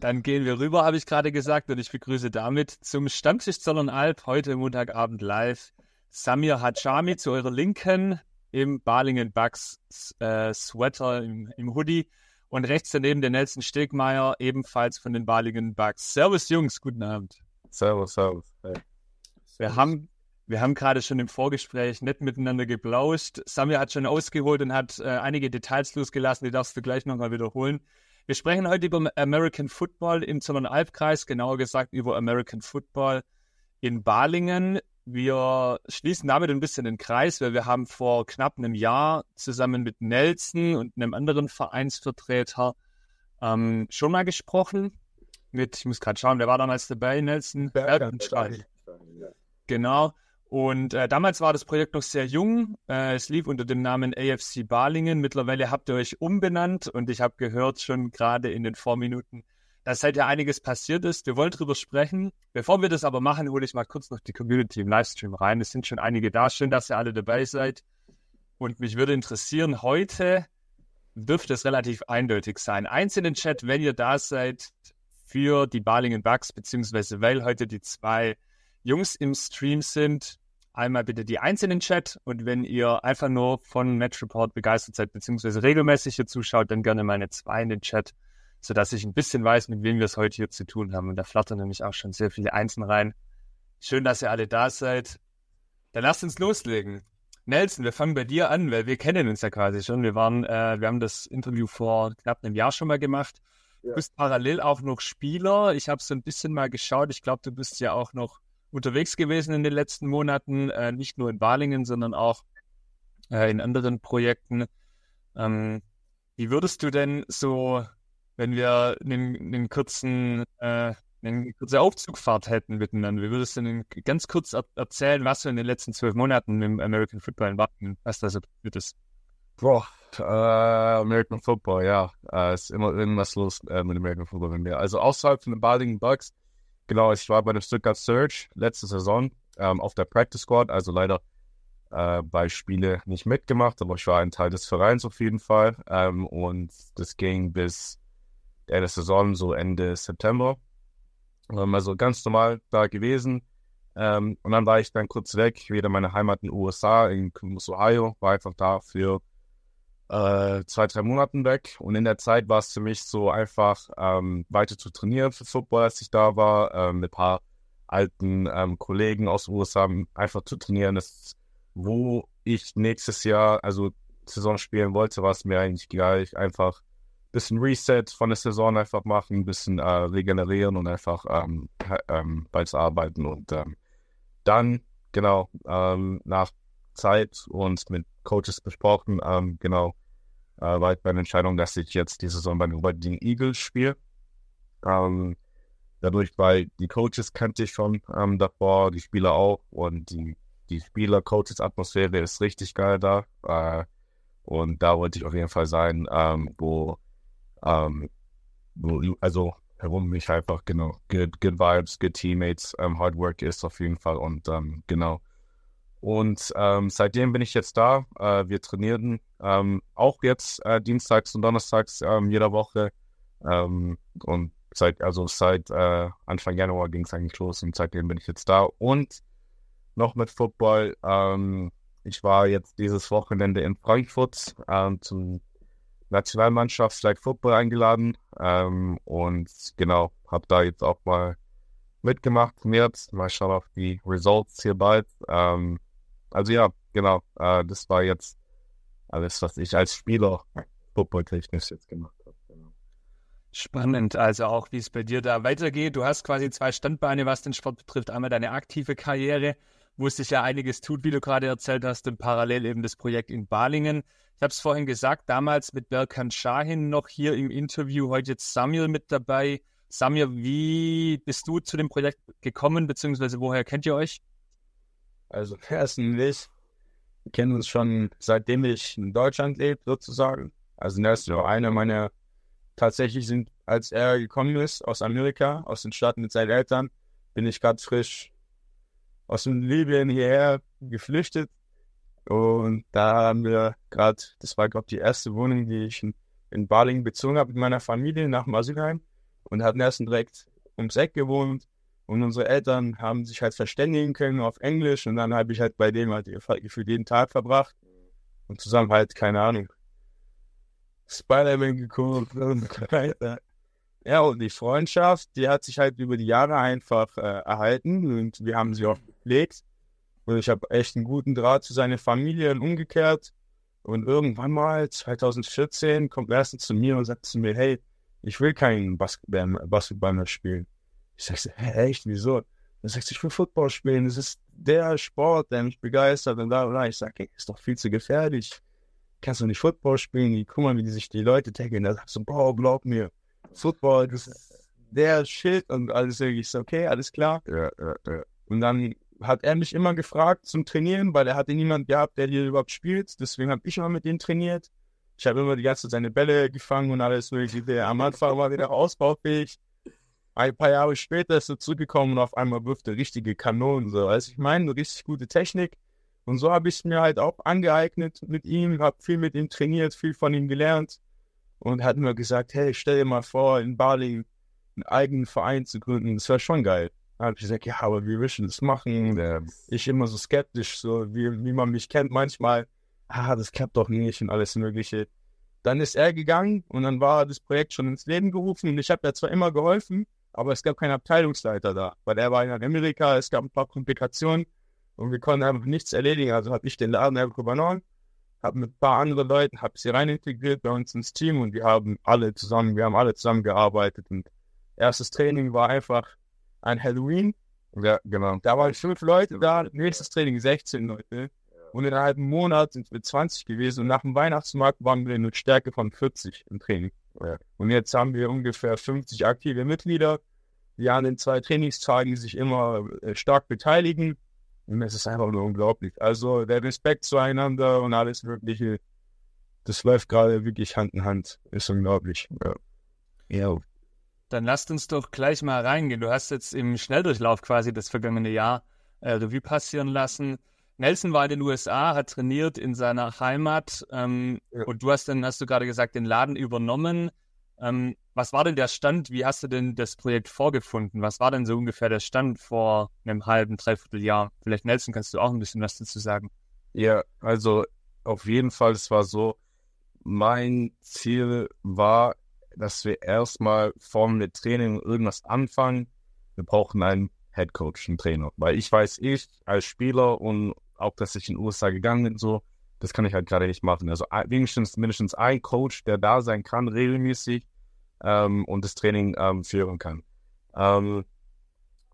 Dann gehen wir rüber, habe ich gerade gesagt, und ich begrüße damit zum Stammtisch Zollernalb heute Montagabend live Samir Hachami zu eurer Linken im Balingen Bucks äh, Sweater im, im Hoodie und rechts daneben der Nelson Stegmeier, ebenfalls von den Balingen Bucks. Servus Jungs, guten Abend. Servus, servus. Hey. Wir haben, wir haben gerade schon im Vorgespräch nett miteinander geplauscht. Samir hat schon ausgeholt und hat äh, einige Details losgelassen, die darfst du gleich nochmal wiederholen. Wir sprechen heute über American Football im Zollernalbkreis, genauer gesagt über American Football in Balingen. Wir schließen damit ein bisschen den Kreis, weil wir haben vor knapp einem Jahr zusammen mit Nelson und einem anderen Vereinsvertreter ähm, schon mal gesprochen. Mit, ich muss gerade schauen, wer war damals dabei? Nelson Bergenstein. Genau. Und äh, damals war das Projekt noch sehr jung. Äh, es lief unter dem Namen AFC Balingen. Mittlerweile habt ihr euch umbenannt und ich habe gehört schon gerade in den Vorminuten, dass seit ja einiges passiert ist. Wir wollen drüber sprechen. Bevor wir das aber machen, hole ich mal kurz noch die Community im Livestream rein. Es sind schon einige da. Schön, dass ihr alle dabei seid. Und mich würde interessieren, heute dürfte es relativ eindeutig sein. Eins in den Chat, wenn ihr da seid für die Balingen Bucks, beziehungsweise weil heute die zwei Jungs im Stream sind, einmal bitte die einzelnen Chat und wenn ihr einfach nur von Match Report begeistert seid, beziehungsweise regelmäßig hier zuschaut, dann gerne meine zwei in den Chat, sodass ich ein bisschen weiß, mit wem wir es heute hier zu tun haben. Und da flattern nämlich auch schon sehr viele Einsen rein. Schön, dass ihr alle da seid. Dann lasst uns loslegen. Nelson, wir fangen bei dir an, weil wir kennen uns ja quasi schon. Wir waren, äh, wir haben das Interview vor knapp einem Jahr schon mal gemacht. Du bist parallel auch noch Spieler. Ich habe so ein bisschen mal geschaut. Ich glaube, du bist ja auch noch unterwegs gewesen in den letzten Monaten, äh, nicht nur in Balingen, sondern auch äh, in anderen Projekten. Ähm, wie würdest du denn so, wenn wir einen, einen kurzen, äh, eine kurze Aufzugfahrt hätten miteinander, wie würdest du denn ganz kurz er erzählen, was du in den letzten zwölf Monaten im American Football in Balingen, was da so passiert ist? Boah, äh, American Football, ja. Äh, ist immer irgendwas los äh, mit American Football bei mir. Also außerhalb von den Balingen Bucks, genau, ich war bei der Stuttgart Surge letzte Saison ähm, auf der Practice Squad, also leider äh, bei Spiele nicht mitgemacht, aber ich war ein Teil des Vereins auf jeden Fall. Ähm, und das ging bis Ende Saison, so Ende September. Ähm, also ganz normal da gewesen. Ähm, und dann war ich dann kurz weg, wieder meine Heimat in den USA, in Columbus, Ohio, war einfach da für äh, zwei, drei Monaten weg. Und in der Zeit war es für mich so einfach ähm, weiter zu trainieren für Football, als ich da war, ähm, mit ein paar alten ähm, Kollegen aus den USA einfach zu trainieren. Das, wo ich nächstes Jahr, also Saison spielen wollte, war es mir eigentlich egal. Ich einfach ein bisschen Reset von der Saison einfach machen, ein bisschen äh, regenerieren und einfach ähm, ähm, arbeiten. Und ähm, dann, genau, ähm, nach Zeit und mit Coaches besprochen, ähm, genau, äh, war ich bei der Entscheidung, dass ich jetzt die Saison bei den Golden Eagles spiele. Ähm, dadurch, weil die Coaches kannte ich schon ähm, davor, die Spieler auch und die, die Spieler-Coaches-Atmosphäre ist richtig geil da. Äh, und da wollte ich auf jeden Fall sein, ähm, wo, ähm, wo, also herum mich einfach, genau, good, good vibes, good teammates, ähm, hard work ist auf jeden Fall und genau. Und ähm, seitdem bin ich jetzt da. Äh, wir trainieren ähm, auch jetzt äh, dienstags und donnerstags ähm, jeder Woche. Ähm, und seit, also seit äh, Anfang Januar ging es eigentlich los und seitdem bin ich jetzt da. Und noch mit Football. Ähm, ich war jetzt dieses Wochenende in Frankfurt ähm, zum Nationalmannschaft Flag Football eingeladen. Und genau, habe da jetzt auch mal mitgemacht, trainiert. Mal schauen auf die Results hier bald. Ähm, also ja, genau. Äh, das war jetzt alles, was ich als Spieler footballtechnisch jetzt gemacht habe. Genau. Spannend, also auch wie es bei dir da weitergeht. Du hast quasi zwei Standbeine, was den Sport betrifft. Einmal deine aktive Karriere, wo sich ja einiges tut, wie du gerade erzählt hast, und parallel eben das Projekt in Balingen. Ich habe es vorhin gesagt, damals mit Berkan Shahin noch hier im Interview, heute jetzt Samuel mit dabei. Samir, wie bist du zu dem Projekt gekommen, beziehungsweise woher kennt ihr euch? Also wir kennen uns schon seitdem ich in Deutschland lebe, sozusagen. Also ist so einer meiner, tatsächlich sind, als er gekommen ist aus Amerika, aus den Staaten mit seinen Eltern, bin ich gerade frisch aus dem Libyen hierher geflüchtet. Und da haben wir gerade, das war glaube ich die erste Wohnung, die ich in, in Balingen bezogen habe mit meiner Familie nach dem Asylheim und hatten erst direkt ums Eck gewohnt. Und unsere Eltern haben sich halt verständigen können auf Englisch und dann habe ich halt bei dem halt gefühlt jeden Tag verbracht und zusammen halt, keine Ahnung, Spider-Man geguckt und weiter. Ja, und die Freundschaft, die hat sich halt über die Jahre einfach äh, erhalten und wir haben sie auch gepflegt. Und ich habe echt einen guten Draht zu seiner Familie und umgekehrt. Und irgendwann mal, 2014, kommt er zu mir und sagt zu mir, hey, ich will keinen Basketball, Basketball mehr spielen. Ich sage, so, hä, echt, wieso? Er sagt, ich will Football spielen, das ist der Sport, der mich begeistert und da und da. Ich sage, hey, ist doch viel zu gefährlich. Kannst du nicht Football spielen? Guck mal, wie sich die Leute taggen. Da sagst du, Bro, glaub mir, Football, das ist der Shit und alles. Ich so, okay, alles klar. Ja, ja, ja. Und dann hat er mich immer gefragt zum Trainieren, weil er hatte niemanden gehabt, der hier überhaupt spielt. Deswegen habe ich immer mit ihm trainiert. Ich habe immer die ganze Zeit seine Bälle gefangen und alles mögliche. Am Anfang war wieder ausbaufähig. Ein paar Jahre später ist er zurückgekommen und auf einmal wirft er richtige Kanonen. So. Also ich meine, eine richtig gute Technik. Und so habe ich es mir halt auch angeeignet mit ihm, habe viel mit ihm trainiert, viel von ihm gelernt und hat mir gesagt, hey, stell dir mal vor, in Bali einen eigenen Verein zu gründen, das wäre schon geil. Da habe ich gesagt, ja, aber wie willst du das machen? Ich immer so skeptisch, so wie, wie man mich kennt, manchmal, ah, das klappt doch nicht und alles Mögliche. Dann ist er gegangen und dann war das Projekt schon ins Leben gerufen und ich habe ja zwar immer geholfen, aber es gab keinen Abteilungsleiter da, weil er war in Amerika, es gab ein paar Komplikationen und wir konnten einfach nichts erledigen. Also habe ich den Laden einfach übernommen habe mit ein paar anderen Leuten, habe sie rein integriert bei uns ins Team und wir haben alle zusammen, wir haben alle zusammen gearbeitet und erstes Training war einfach ein Halloween. Ja, genau. Da waren fünf Leute da, nächstes Training 16 Leute. Und in einem halben Monat sind wir 20 gewesen und nach dem Weihnachtsmarkt waren wir in Stärke von 40 im Training. Ja. Und jetzt haben wir ungefähr 50 aktive Mitglieder, die an den zwei Trainingstagen sich immer äh, stark beteiligen und es ist einfach nur unglaublich. Also der Respekt zueinander und alles Mögliche, das läuft gerade wirklich Hand in Hand. Ist unglaublich. Ja. ja. Dann lasst uns doch gleich mal reingehen. Du hast jetzt im Schnelldurchlauf quasi das vergangene Jahr äh, Revue passieren lassen. Nelson war in den USA, hat trainiert in seiner Heimat ähm, ja. und du hast dann, hast du gerade gesagt, den Laden übernommen. Ähm, was war denn der Stand? Wie hast du denn das Projekt vorgefunden? Was war denn so ungefähr der Stand vor einem halben, dreiviertel Jahr? Vielleicht, Nelson, kannst du auch ein bisschen was dazu sagen? Ja, also auf jeden Fall, es war so, mein Ziel war, dass wir erstmal vor dem Training irgendwas anfangen. Wir brauchen einen Head Coach, einen Trainer. Weil ich weiß, ich als Spieler und auch, dass ich in den USA gegangen bin, so, das kann ich halt gerade nicht machen. Also wenigstens mindestens ein Coach, der da sein kann, regelmäßig ähm, und das Training ähm, führen kann. Ähm,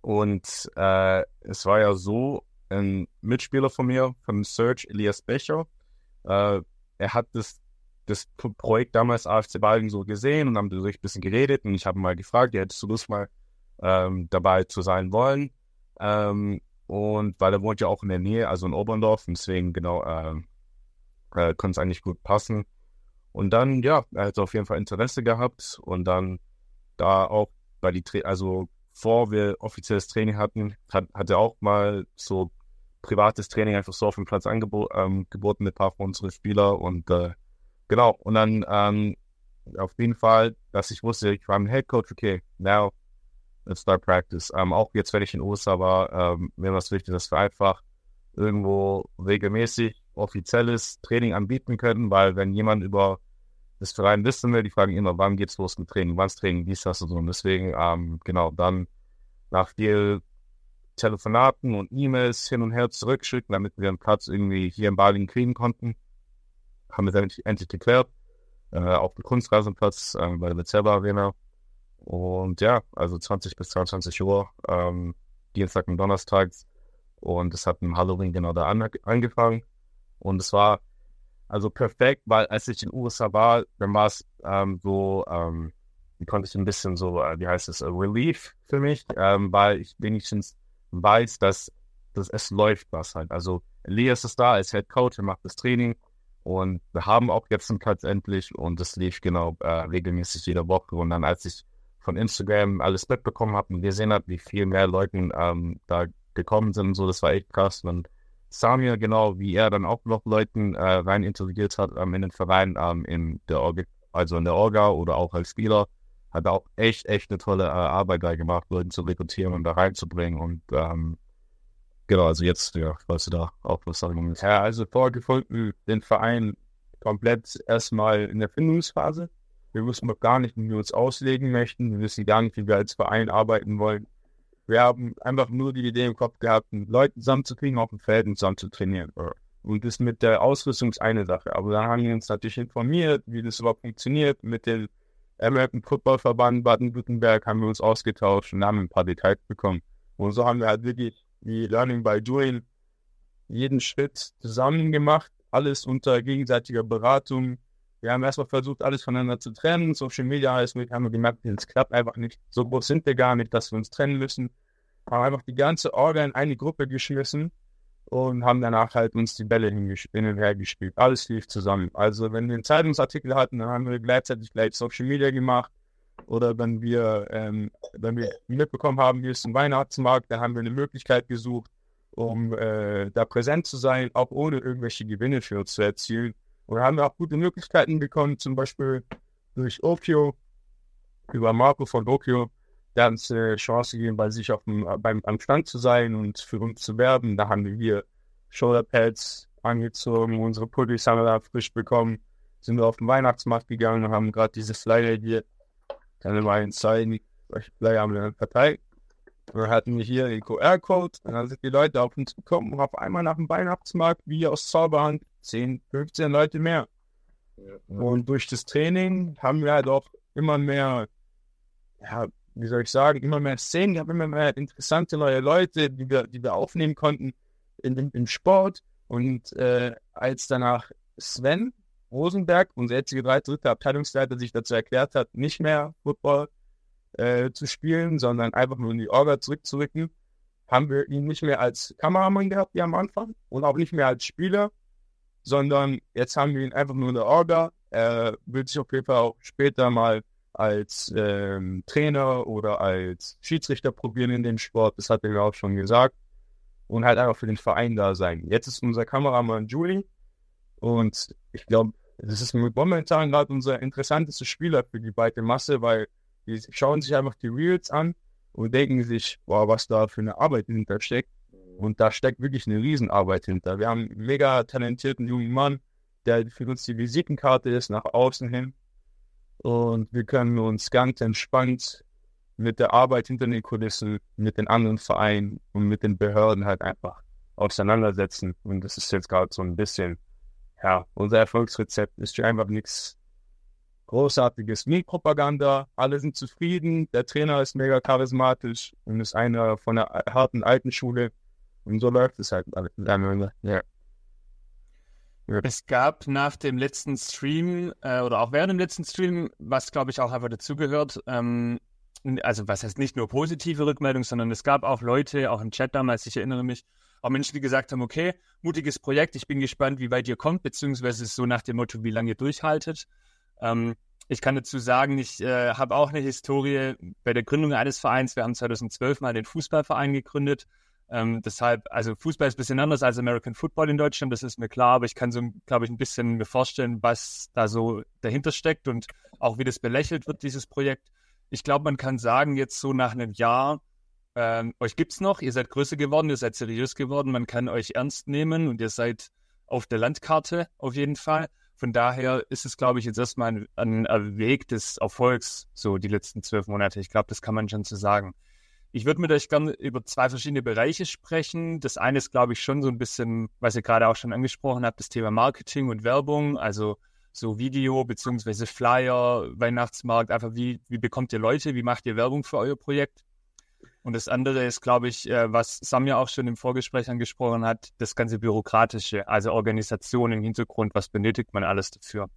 und äh, es war ja so, ein Mitspieler von mir, von Search, Elias Becher, äh, er hat das, das Projekt damals AFC Balgen so gesehen und haben darüber ein bisschen geredet und ich habe mal gefragt, ja, hättest du Lust mal ähm, dabei zu sein wollen? Ähm, und weil er wohnt ja auch in der Nähe, also in Oberndorf, deswegen genau äh, äh, konnte es eigentlich gut passen. Und dann, ja, er hat auf jeden Fall Interesse gehabt und dann da auch bei die, Tra also vor wir offizielles Training hatten, hat, hat er auch mal so privates Training einfach so auf dem Platz angeboten ähm, mit ein paar von unseren Spielern und äh, genau, und dann ähm, auf jeden Fall, dass ich wusste, ich war ein Head Coach, okay, now let's start practice. Ähm, auch jetzt, wenn ich in USA war, ähm, mir war es wichtig, dass wir einfach irgendwo regelmäßig offizielles Training anbieten können, weil wenn jemand über das Verein wissen will, die fragen immer, wann geht's los mit Training, wann's Training, dies, das und so. Und deswegen, ähm, genau, dann nach viel Telefonaten und E-Mails hin und her zurückschicken, damit wir einen Platz irgendwie hier in Berlin kriegen konnten, haben wir dann endlich geklärt. Äh, auf dem Kunstrasenplatz äh, bei der Bezerba Arena. Und ja, also 20 bis 22 Uhr, ähm, Dienstag und Donnerstags. Und es hat im Halloween genau da an, angefangen. Und es war also perfekt, weil als ich in den USA war, dann war es ähm, so, ähm, konnte ich ein bisschen so, äh, wie heißt es, äh, Relief für mich, ähm, weil ich wenigstens weiß, dass, dass es läuft was halt. Also Elias ist da als Head Coach, er macht das Training und wir haben auch jetzt einen Platz endlich und das lief genau äh, regelmäßig jede Woche. Und dann, als ich von Instagram alles mitbekommen habe und gesehen habe, wie viel mehr Leuten ähm, da gekommen sind, so, das war echt krass. Und Samir, genau wie er dann auch noch Leuten äh, rein integriert hat ähm, in den Verein, ähm, in der Orga, also in der Orga oder auch als Spieler, hat auch echt, echt eine tolle äh, Arbeit da gemacht, Leute zu rekrutieren und da reinzubringen. Und ähm, genau, also jetzt, ja, weißt du da auch was sagen willst. Ja, also vorgefunden, den Verein komplett erstmal in der Findungsphase. Wir wussten noch gar nicht, wie wir uns auslegen möchten. Wir wissen gar nicht, wie wir als Verein arbeiten wollen. Wir haben einfach nur die Idee im Kopf gehabt, Leute zusammenzukriegen auf dem Feld und zusammen zu trainieren. Und das mit der Ausrüstung ist eine Sache. Aber dann haben wir uns natürlich informiert, wie das überhaupt funktioniert. Mit dem American Football Verband Baden-Württemberg haben wir uns ausgetauscht und haben ein paar Details bekommen. Und so haben wir halt wirklich wie Learning by Doing jeden Schritt zusammen gemacht, alles unter gegenseitiger Beratung. Wir haben erstmal versucht, alles voneinander zu trennen. Social Media heißt, wir haben gemerkt, es klappt einfach nicht. So groß sind wir gar nicht, dass wir uns trennen müssen. Haben einfach die ganze Orga in eine Gruppe geschmissen und haben danach halt uns die Bälle hin und her gespielt. Alles lief zusammen. Also wenn wir einen Zeitungsartikel hatten, dann haben wir gleichzeitig gleich Social Media gemacht. Oder wenn wir, ähm, wenn wir mitbekommen haben, hier ist ein Weihnachtsmarkt, dann haben wir eine Möglichkeit gesucht, um äh, da präsent zu sein, auch ohne irgendwelche Gewinne für uns zu erzielen. Und haben wir auch gute Möglichkeiten bekommen, zum Beispiel durch Okio, über Marco von Okio, der uns äh, Chance gegeben, bei sich auf dem, beim, am Stand zu sein und für uns zu werben. Da haben wir Shoulderpads angezogen, unsere Pullis haben wir da frisch bekommen, sind wir auf den Weihnachtsmarkt gegangen und haben gerade diese Flyer hier, kann ich mal Ihnen zeigen, welche Flyer haben wir in der Partei. Wir hatten hier den QR-Code dann sind die Leute auf uns gekommen und auf einmal nach dem Weihnachtsmarkt, wie aus Zauberhand, 10, 15 Leute mehr. Und durch das Training haben wir halt auch immer mehr ja, wie soll ich sagen, immer mehr Szenen gehabt, immer mehr interessante neue Leute, die wir, die wir aufnehmen konnten in, in, im Sport. Und äh, als danach Sven Rosenberg, unser jetziger drei dritte Abteilungsleiter, sich dazu erklärt hat, nicht mehr Football äh, zu spielen, sondern einfach nur in die Orga zurückzurücken, haben wir ihn nicht mehr als Kameramann gehabt wie am Anfang und auch nicht mehr als Spieler, sondern jetzt haben wir ihn einfach nur in der Orga. Er wird sich auf jeden Fall auch später mal als ähm, Trainer oder als Schiedsrichter probieren in dem Sport. Das hat er ja auch schon gesagt. Und halt einfach für den Verein da sein. Jetzt ist unser Kameramann Julie. Und ich glaube, das ist momentan gerade unser interessantester Spieler für die breite Masse, weil die schauen sich einfach die Reels an und denken sich, boah, was da für eine Arbeit hinter steckt. Und da steckt wirklich eine Riesenarbeit hinter. Wir haben einen mega talentierten jungen Mann, der für uns die Visitenkarte ist, nach außen hin und wir können uns ganz entspannt mit der Arbeit hinter den Kulissen, mit den anderen Vereinen und mit den Behörden halt einfach auseinandersetzen. Und das ist jetzt gerade so ein bisschen, ja, unser Erfolgsrezept ist einfach nichts Großartiges. Nie Propaganda, alle sind zufrieden, der Trainer ist mega charismatisch und ist einer von der harten alten Schule. Und so läuft es halt alles. Ja. Es gab nach dem letzten Stream äh, oder auch während dem letzten Stream, was glaube ich auch einfach dazugehört, ähm, also was heißt nicht nur positive Rückmeldungen, sondern es gab auch Leute, auch im Chat damals, ich erinnere mich, auch Menschen, die gesagt haben, okay, mutiges Projekt, ich bin gespannt, wie weit ihr kommt, beziehungsweise so nach dem Motto, wie lange ihr durchhaltet. Ähm, ich kann dazu sagen, ich äh, habe auch eine Historie bei der Gründung eines Vereins. Wir haben 2012 mal den Fußballverein gegründet. Ähm, deshalb, also Fußball ist ein bisschen anders als American Football in Deutschland, das ist mir klar, aber ich kann so, glaube ich, ein bisschen mir vorstellen, was da so dahinter steckt und auch wie das belächelt wird, dieses Projekt. Ich glaube, man kann sagen, jetzt so nach einem Jahr, ähm, euch es noch, ihr seid größer geworden, ihr seid seriös geworden, man kann euch ernst nehmen und ihr seid auf der Landkarte auf jeden Fall. Von daher ist es, glaube ich, jetzt erstmal ein, ein Weg des Erfolgs, so die letzten zwölf Monate. Ich glaube, das kann man schon so sagen. Ich würde mit euch gerne über zwei verschiedene Bereiche sprechen. Das eine ist, glaube ich, schon so ein bisschen, was ihr gerade auch schon angesprochen habt, das Thema Marketing und Werbung, also so Video beziehungsweise Flyer, Weihnachtsmarkt, einfach wie, wie bekommt ihr Leute, wie macht ihr Werbung für euer Projekt? Und das andere ist, glaube ich, äh, was Sam ja auch schon im Vorgespräch angesprochen hat, das ganze Bürokratische, also Organisation im Hintergrund, was benötigt man alles dafür?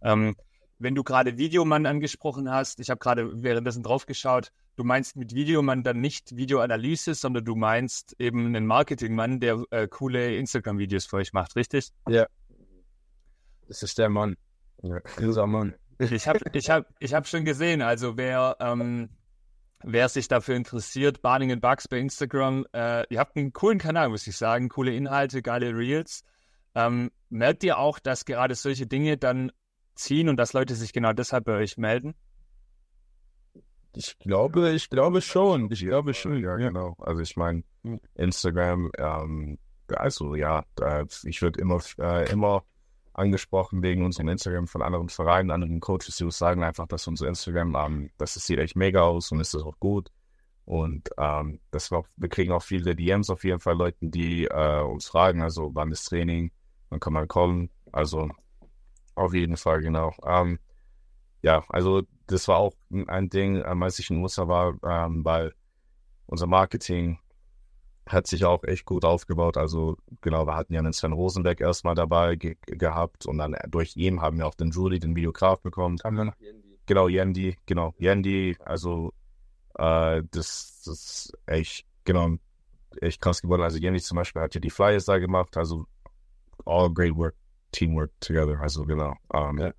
Ähm, wenn du gerade Videomann angesprochen hast, ich habe gerade währenddessen drauf geschaut, du meinst mit Videomann dann nicht Videoanalyse, sondern du meinst eben einen Marketingmann, der äh, coole Instagram-Videos für euch macht, richtig? Ja. Das ist der Mann. Ja. Unser Mann. Ich habe ich hab, ich hab schon gesehen, also wer, ähm, wer sich dafür interessiert, Barning Bugs bei Instagram, äh, ihr habt einen coolen Kanal, muss ich sagen, coole Inhalte, geile Reels. Ähm, merkt ihr auch, dass gerade solche Dinge dann ziehen und dass Leute sich genau deshalb bei euch melden? Ich glaube, ich glaube schon. Ich glaube schon. Ja, genau. Also ich meine, Instagram, ähm, also ja, ich würde immer, äh, immer angesprochen wegen unserem Instagram von anderen Vereinen, anderen Coaches, die uns sagen einfach, dass unser Instagram, ähm, das sieht echt mega aus und ist das auch gut. Und ähm, das war, wir kriegen auch viele DMs auf jeden Fall, Leuten, die äh, uns fragen, also wann ist Training, wann kann man kommen. Also auf jeden Fall, genau. Ähm, ja, also das war auch ein Ding, als ich in USA war, ähm, weil unser Marketing hat sich auch echt gut aufgebaut. Also genau, wir hatten ja einen Sven Rosenberg erstmal dabei ge gehabt und dann durch ihn haben wir auch den Julie, den Videograf bekommen. Haben wir noch Yendi. Genau, Yendi, genau, Yendi. Also äh, das, das ist echt, genau, echt krass geworden. Also Yendi zum Beispiel hat ja die Flyers da gemacht. Also all great work, teamwork together. Also genau. Um, ja.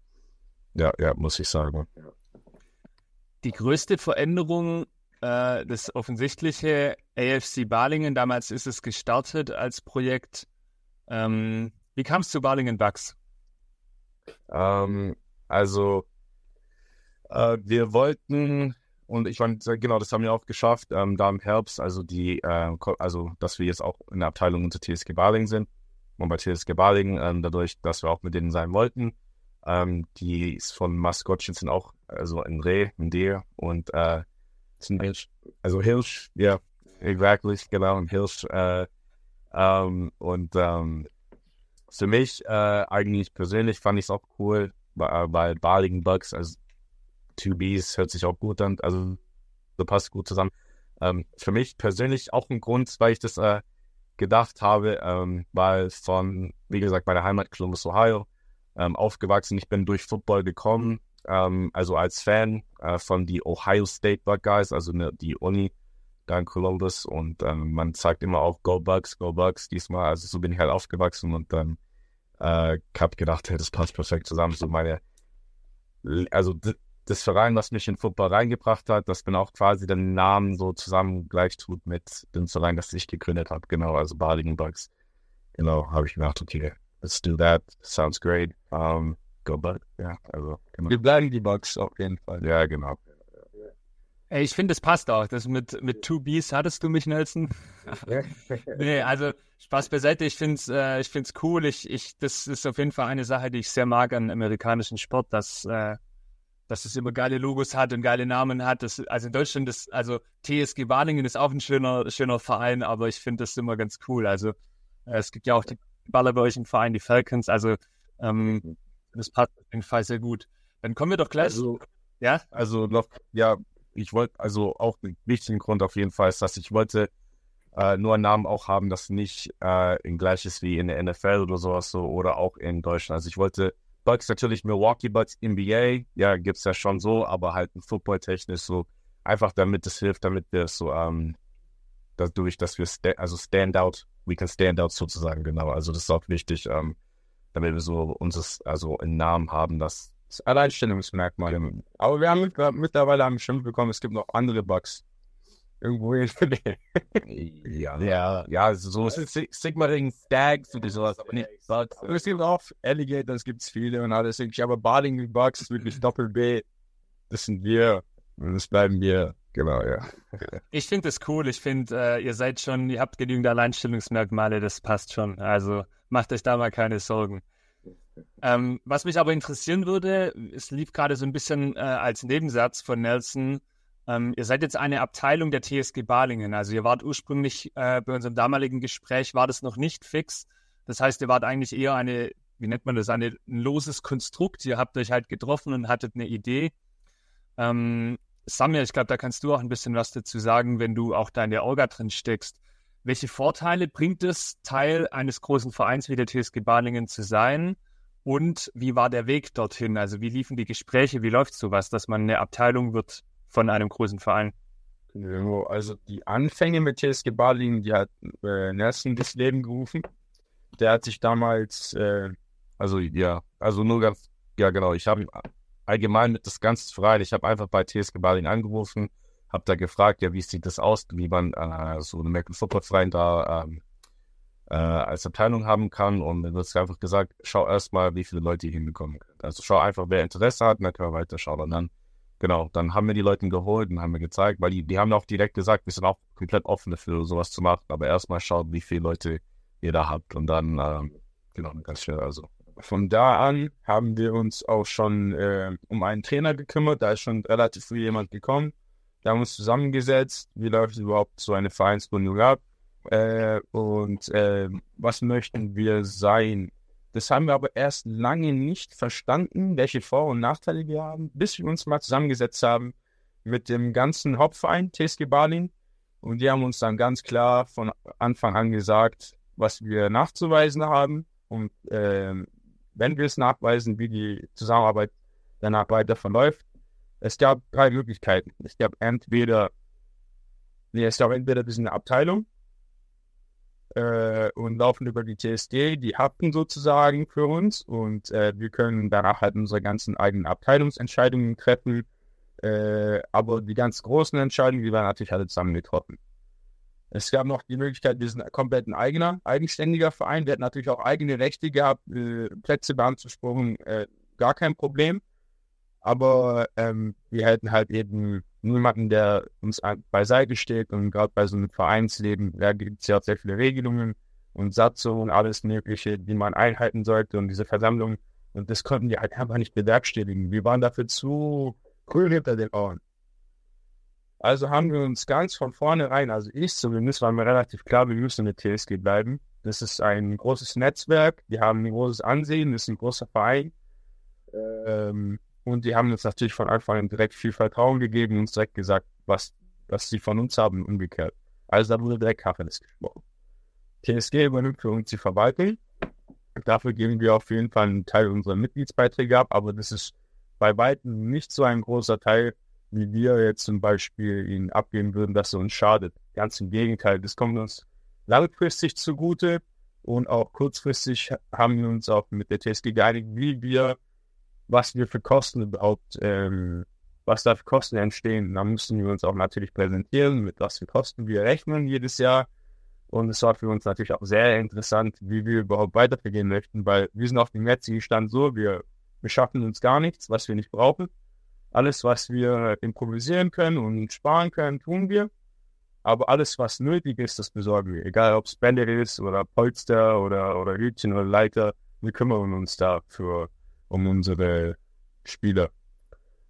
ja, ja, muss ich sagen. Die größte Veränderung äh, das offensichtliche AFC Balingen, damals ist es gestartet als Projekt. Ähm, wie kam es zu Balingen Bucks? Ähm, also, äh, wir wollten, und ich meine, genau, das haben wir auch geschafft, ähm, da im Herbst, also die, äh, also, dass wir jetzt auch in der Abteilung unter TSG Balingen sind. Und TSG Balingen, ähm, dadurch, dass wir auch mit denen sein wollten, ähm, die ist von Maskottchen sind auch, also in Reh, in Deer und äh, Hirsch. Also Hirsch, ja, exactly, genau, ein Hirsch. Äh, ähm, und ähm, für mich äh, eigentlich persönlich fand ich es auch cool, weil, weil Barligen Bugs, also Two Bs hört sich auch gut an, also so passt gut zusammen. Ähm, für mich persönlich auch ein Grund, weil ich das äh, gedacht habe, ähm, weil von, wie gesagt, meiner Heimat Columbus, Ohio, ähm, aufgewachsen. Ich bin durch Football gekommen ähm, also als Fan äh, von die Ohio State Buckeyes, also ne, die Uni da in Columbus. Und ähm, man sagt immer auch Go Bucks, Go Bucks. Diesmal, also so bin ich halt aufgewachsen und dann äh, hab gedacht, hey, das passt perfekt zusammen, so meine, also das Verein, was mich in Football reingebracht hat, das bin auch quasi den Namen so zusammen gleich tut mit dem Verein, das ich gegründet habe, genau, also Barlingen Bucks. Genau, habe ich gedacht, okay, let's do that, sounds great. Um, Go Bucks. Ja, also, genau. Wir bleiben die Bucks auf jeden Fall. Ja, genau. Ey, ich finde, es passt auch. Das mit, mit Two Bs hattest du mich, Nelson. nee, also Spaß beiseite. Ich finde es äh, ich find's cool. Ich, ich, das ist auf jeden Fall eine Sache, die ich sehr mag an amerikanischen Sport, dass, äh, dass es immer geile Logos hat und geile Namen hat. Das, also in Deutschland ist, also TSG Balingen ist auch ein schöner, schöner Verein, aber ich finde das immer ganz cool. Also äh, es gibt ja auch die Baller bei euch im Verein, die Falcons. Also ähm, das passt auf jeden Fall sehr gut. Dann kommen wir doch gleich. Also, ja? Also noch, ja, ich wollte, also auch einen wichtigen Grund auf jeden Fall ist, dass ich wollte äh, nur einen Namen auch haben, das nicht äh, in gleiches wie in der NFL oder sowas so oder auch in Deutschland. Also ich wollte Bucks natürlich Milwaukee Bucks NBA, ja, gibt es ja schon so, aber halt ein Football-technisch so, einfach damit es hilft, damit wir es so, ähm, dadurch, dass wir, sta also Standout, we can stand out sozusagen, genau. Also das ist auch wichtig, ähm, damit wir so uns also einen Namen haben, das das Alleinstellungsmerkmal. Ja. Aber wir haben mittlerweile haben bestimmt bekommen, es gibt noch andere Bugs. Irgendwo ja, ja, ja, so Sigma Ring, Stags oder sowas, aber nicht Bugs. Es gibt auch Alligator, es gibt viele und alles. Aber Bading Bugs, wirklich Doppel B, das sind wir. Und das bleiben wir. Genau, ja. Ich finde das cool. Ich finde, äh, ihr seid schon, ihr habt genügend Alleinstellungsmerkmale, das passt schon. Also macht euch da mal keine Sorgen. Ähm, was mich aber interessieren würde, es lief gerade so ein bisschen äh, als Nebensatz von Nelson. Ähm, ihr seid jetzt eine Abteilung der TSG Balingen. Also ihr wart ursprünglich äh, bei unserem damaligen Gespräch, war das noch nicht fix. Das heißt, ihr wart eigentlich eher eine, wie nennt man das, eine, ein loses Konstrukt. Ihr habt euch halt getroffen und hattet eine Idee. Ähm, Samir, ich glaube, da kannst du auch ein bisschen was dazu sagen, wenn du auch da in der Orga drin steckst. Welche Vorteile bringt es, Teil eines großen Vereins wie der TSG Balingen zu sein? Und wie war der Weg dorthin? Also wie liefen die Gespräche? Wie läuft sowas, dass man eine Abteilung wird von einem großen Verein? Also die Anfänge mit TSG Balingen, die hat äh, Nelson das Leben gerufen. Der hat sich damals, äh, also ja, also nur ganz, ja genau, ich habe allgemein mit das ganze Verein, ich habe einfach bei TSG Balingen angerufen, habe da gefragt, ja, wie sieht das aus, wie man äh, so einen American Football Verein da ähm, äh, als Abteilung haben kann. Und dann wird einfach gesagt, schau erstmal, wie viele Leute ihr hinbekommen könnt. Also schau einfach, wer Interesse hat, und dann können wir weiterschauen. Und dann, genau, dann haben wir die Leute geholt und haben wir gezeigt, weil die, die haben auch direkt gesagt, wir sind auch komplett offen dafür, sowas zu machen. Aber erstmal schaut, wie viele Leute ihr da habt. Und dann, ähm, genau, ganz schnell, also. Von da an haben wir uns auch schon äh, um einen Trainer gekümmert. Da ist schon relativ früh jemand gekommen. Da haben wir uns zusammengesetzt. Wie läuft überhaupt so eine Vereinsgründung ab? Äh, und äh, was möchten wir sein? Das haben wir aber erst lange nicht verstanden, welche Vor- und Nachteile wir haben, bis wir uns mal zusammengesetzt haben mit dem ganzen Hauptverein TSG Berlin. Und die haben uns dann ganz klar von Anfang an gesagt, was wir nachzuweisen haben. Und äh, wenn wir es nachweisen, wie die Zusammenarbeit danach weiter verläuft. Es gab drei Möglichkeiten. Es gab entweder, nee, es gab entweder eine Abteilung, äh, und laufen über die TSD, die haften sozusagen für uns und äh, wir können danach halt unsere ganzen eigenen Abteilungsentscheidungen treffen. Äh, aber die ganz großen Entscheidungen, die werden natürlich alle zusammen getroffen. Es gab noch die Möglichkeit, wir sind komplett ein eigener, eigenständiger Verein. Wir hätten natürlich auch eigene Rechte gehabt, äh, Plätze beanzuspruchen, äh, gar kein Problem. Aber ähm, wir hätten halt eben niemanden, der uns beiseite steht. Und gerade bei so einem Vereinsleben, da gibt es ja auch sehr viele Regelungen und Satzungen, alles Mögliche, die man einhalten sollte. Und diese Versammlung, und das konnten wir halt einfach nicht bewerkstelligen. Wir waren dafür zu cool hinter den Ohren. Also haben wir uns ganz von vornherein, also ich zumindest, war mir relativ klar, wir müssen mit TSG bleiben. Das ist ein großes Netzwerk, die haben ein großes Ansehen, das ist ein großer Verein. Ähm, und die haben uns natürlich von Anfang an direkt viel Vertrauen gegeben und uns direkt gesagt, was, was sie von uns haben, umgekehrt. Also da wurde direkt Kacheles gesprochen. TSG übernimmt für uns die Verwaltung. Dafür geben wir auf jeden Fall einen Teil unserer Mitgliedsbeiträge ab, aber das ist bei weitem nicht so ein großer Teil, wie wir jetzt zum Beispiel ihnen abgeben würden, dass er uns schadet. Ganz im Gegenteil, das kommt uns langfristig zugute und auch kurzfristig haben wir uns auch mit der TSG geeinigt, wie wir was wir für Kosten überhaupt, ähm, was da für Kosten entstehen. Da mussten wir uns auch natürlich präsentieren, mit was für Kosten wir rechnen jedes Jahr. Und es war für uns natürlich auch sehr interessant, wie wir überhaupt weitergehen möchten, weil wir sind auf dem jetzigen Stand so, wir, wir schaffen uns gar nichts, was wir nicht brauchen. Alles, was wir improvisieren können und sparen können, tun wir. Aber alles, was nötig ist, das besorgen wir. Egal, ob es Bänder ist oder Polster oder, oder Hütchen oder Leiter, wir kümmern uns dafür um unsere Spieler.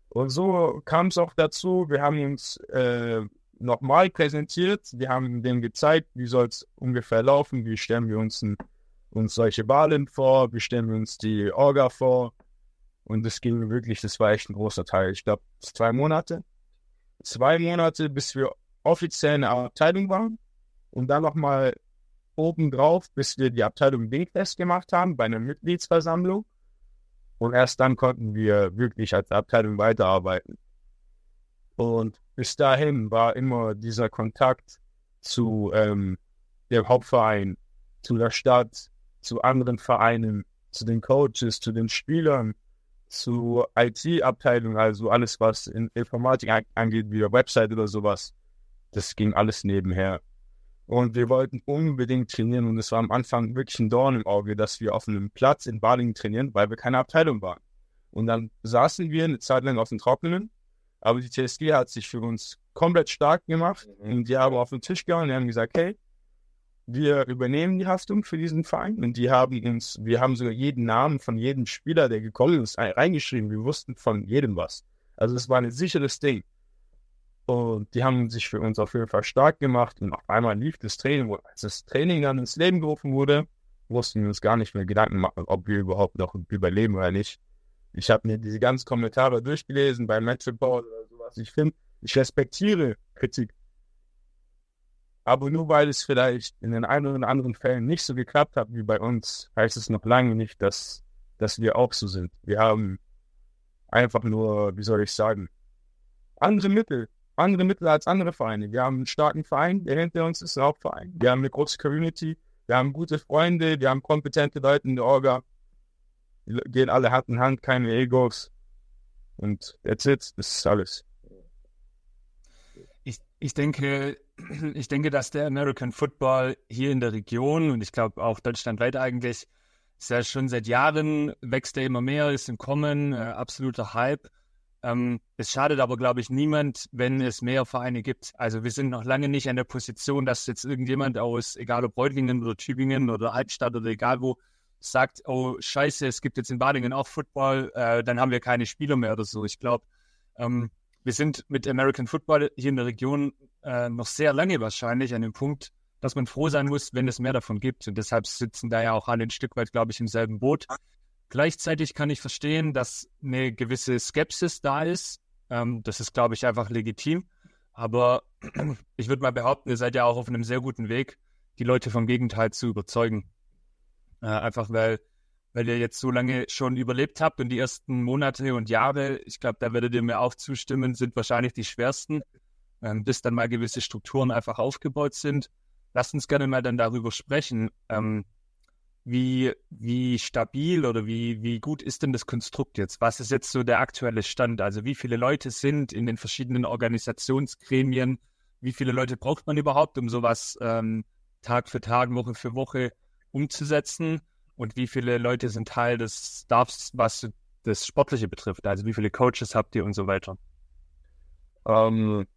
Und so kam es auch dazu, wir haben uns äh, nochmal präsentiert, wir haben denen gezeigt, wie soll es ungefähr laufen, wie stellen wir uns, ein, uns solche Wahlen vor, wie stellen wir uns die Orga vor. Und das ging wirklich, das war echt ein großer Teil. Ich glaube, zwei Monate. Zwei Monate, bis wir offiziell eine Abteilung waren. Und dann nochmal obendrauf, bis wir die Abteilung Dingfest gemacht haben bei einer Mitgliedsversammlung. Und erst dann konnten wir wirklich als Abteilung weiterarbeiten. Und bis dahin war immer dieser Kontakt zu ähm, dem Hauptverein, zu der Stadt, zu anderen Vereinen, zu den Coaches, zu den Spielern, zu IT-Abteilung, also alles, was in Informatik angeht, wie eine Website oder sowas. Das ging alles nebenher. Und wir wollten unbedingt trainieren und es war am Anfang wirklich ein Dorn im Auge, dass wir auf einem Platz in Balingen trainieren, weil wir keine Abteilung waren. Und dann saßen wir eine Zeit lang auf dem Trockenen, aber die TSG hat sich für uns komplett stark gemacht mhm. und die haben auf den Tisch gehauen und haben gesagt, hey, wir übernehmen die Haftung für diesen Verein und die haben uns, wir haben sogar jeden Namen von jedem Spieler, der gekommen ist, reingeschrieben. Wir wussten von jedem was. Also es war ein sicheres Ding. Und die haben sich für uns auf jeden Fall stark gemacht. Und auf einmal lief das Training. Und als das Training dann ins Leben gerufen wurde, mussten wir uns gar nicht mehr Gedanken machen, ob wir überhaupt noch überleben oder nicht. Ich habe mir diese ganzen Kommentare durchgelesen beim Match Report oder sowas. Ich finde, ich respektiere Kritik. Aber nur weil es vielleicht in den einen oder anderen Fällen nicht so geklappt hat wie bei uns, heißt es noch lange nicht, dass dass wir auch so sind. Wir haben einfach nur, wie soll ich sagen, andere Mittel, andere Mittel als andere Vereine. Wir haben einen starken Verein, der hinter uns ist, ein Hauptverein. Wir haben eine große Community, wir haben gute Freunde, wir haben kompetente Leute in der Orga. Die gehen alle Hand in Hand, keine Egos. Und that's it, das ist alles. Ich, ich denke, ich denke, dass der American Football hier in der Region und ich glaube auch deutschlandweit eigentlich ist ja schon seit Jahren wächst er immer mehr, ist im Kommen, äh, absoluter Hype. Ähm, es schadet aber, glaube ich, niemand, wenn es mehr Vereine gibt. Also wir sind noch lange nicht an der Position, dass jetzt irgendjemand aus, egal ob Reutlingen oder Tübingen oder Albstadt oder egal wo, sagt, oh scheiße, es gibt jetzt in Badingen auch Football, äh, dann haben wir keine Spieler mehr oder so. Ich glaube, ähm, wir sind mit American Football hier in der Region äh, noch sehr lange wahrscheinlich an dem Punkt, dass man froh sein muss, wenn es mehr davon gibt. Und deshalb sitzen da ja auch alle ein Stück weit, glaube ich, im selben Boot. Gleichzeitig kann ich verstehen, dass eine gewisse Skepsis da ist. Ähm, das ist, glaube ich, einfach legitim. Aber ich würde mal behaupten, ihr seid ja auch auf einem sehr guten Weg, die Leute vom Gegenteil zu überzeugen. Äh, einfach weil, weil ihr jetzt so lange schon überlebt habt und die ersten Monate und Jahre, ich glaube, da werdet ihr mir auch zustimmen, sind wahrscheinlich die schwersten, ähm, bis dann mal gewisse Strukturen einfach aufgebaut sind. Lasst uns gerne mal dann darüber sprechen. Ähm, wie, wie stabil oder wie, wie gut ist denn das Konstrukt jetzt? Was ist jetzt so der aktuelle Stand? Also wie viele Leute sind in den verschiedenen Organisationsgremien? Wie viele Leute braucht man überhaupt, um sowas ähm, Tag für Tag, Woche für Woche umzusetzen? Und wie viele Leute sind Teil des Staffs, was das Sportliche betrifft? Also wie viele Coaches habt ihr und so weiter? Ähm,